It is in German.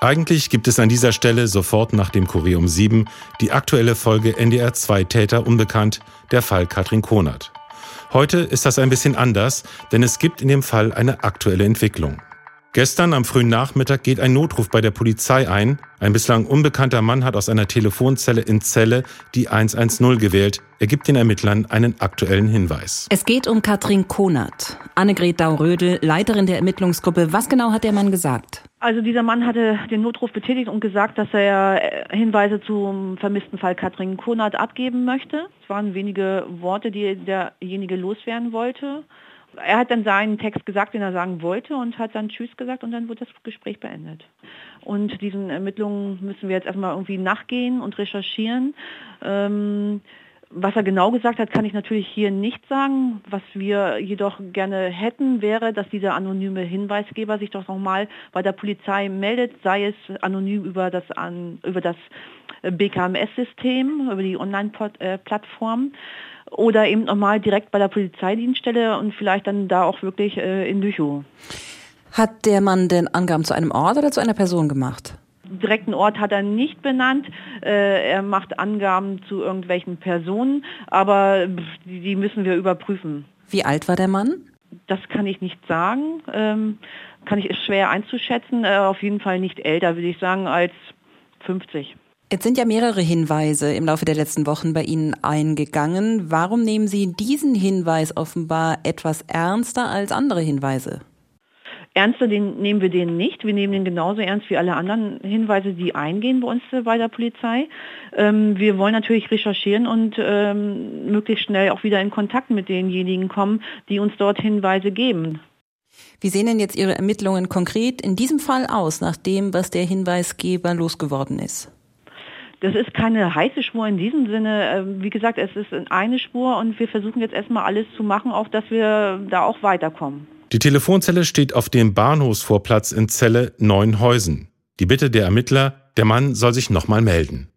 Eigentlich gibt es an dieser Stelle sofort nach dem Kurier um 7 die aktuelle Folge NDR 2 Täter unbekannt, der Fall Katrin Konert. Heute ist das ein bisschen anders, denn es gibt in dem Fall eine aktuelle Entwicklung. Gestern am frühen Nachmittag geht ein Notruf bei der Polizei ein. Ein bislang unbekannter Mann hat aus einer Telefonzelle in Celle die 110 gewählt. Er gibt den Ermittlern einen aktuellen Hinweis. Es geht um Katrin Konert. Annegret Daurödel, Leiterin der Ermittlungsgruppe. Was genau hat der Mann gesagt? Also dieser Mann hatte den Notruf betätigt und gesagt, dass er Hinweise zum vermissten Fall Katrin Konert abgeben möchte. Es waren wenige Worte, die derjenige loswerden wollte er hat dann seinen Text gesagt, den er sagen wollte und hat dann Tschüss gesagt und dann wurde das Gespräch beendet. Und diesen Ermittlungen müssen wir jetzt erstmal irgendwie nachgehen und recherchieren. Ähm, was er genau gesagt hat, kann ich natürlich hier nicht sagen. Was wir jedoch gerne hätten, wäre, dass dieser anonyme Hinweisgeber sich doch nochmal bei der Polizei meldet, sei es anonym über das, über das BKMS-System, über die Online-Plattform oder eben nochmal direkt bei der Polizeidienststelle und vielleicht dann da auch wirklich äh, in Lüchow. Hat der Mann denn Angaben zu einem Ort oder zu einer Person gemacht? Direkten Ort hat er nicht benannt. Äh, er macht Angaben zu irgendwelchen Personen, aber die müssen wir überprüfen. Wie alt war der Mann? Das kann ich nicht sagen. Ähm, kann ich ist schwer einzuschätzen. Äh, auf jeden Fall nicht älter, würde ich sagen, als 50. Jetzt sind ja mehrere Hinweise im Laufe der letzten Wochen bei Ihnen eingegangen. Warum nehmen Sie diesen Hinweis offenbar etwas ernster als andere Hinweise? Ernster den, nehmen wir den nicht. Wir nehmen den genauso ernst wie alle anderen Hinweise, die eingehen bei uns äh, bei der Polizei. Ähm, wir wollen natürlich recherchieren und ähm, möglichst schnell auch wieder in Kontakt mit denjenigen kommen, die uns dort Hinweise geben. Wie sehen denn jetzt Ihre Ermittlungen konkret in diesem Fall aus, nach dem, was der Hinweisgeber losgeworden ist? Das ist keine heiße Spur in diesem Sinne. Ähm, wie gesagt, es ist eine Spur und wir versuchen jetzt erstmal alles zu machen, auch dass wir da auch weiterkommen. Die Telefonzelle steht auf dem Bahnhofsvorplatz in Celle Neunhäusen. Die Bitte der Ermittler, der Mann soll sich nochmal melden.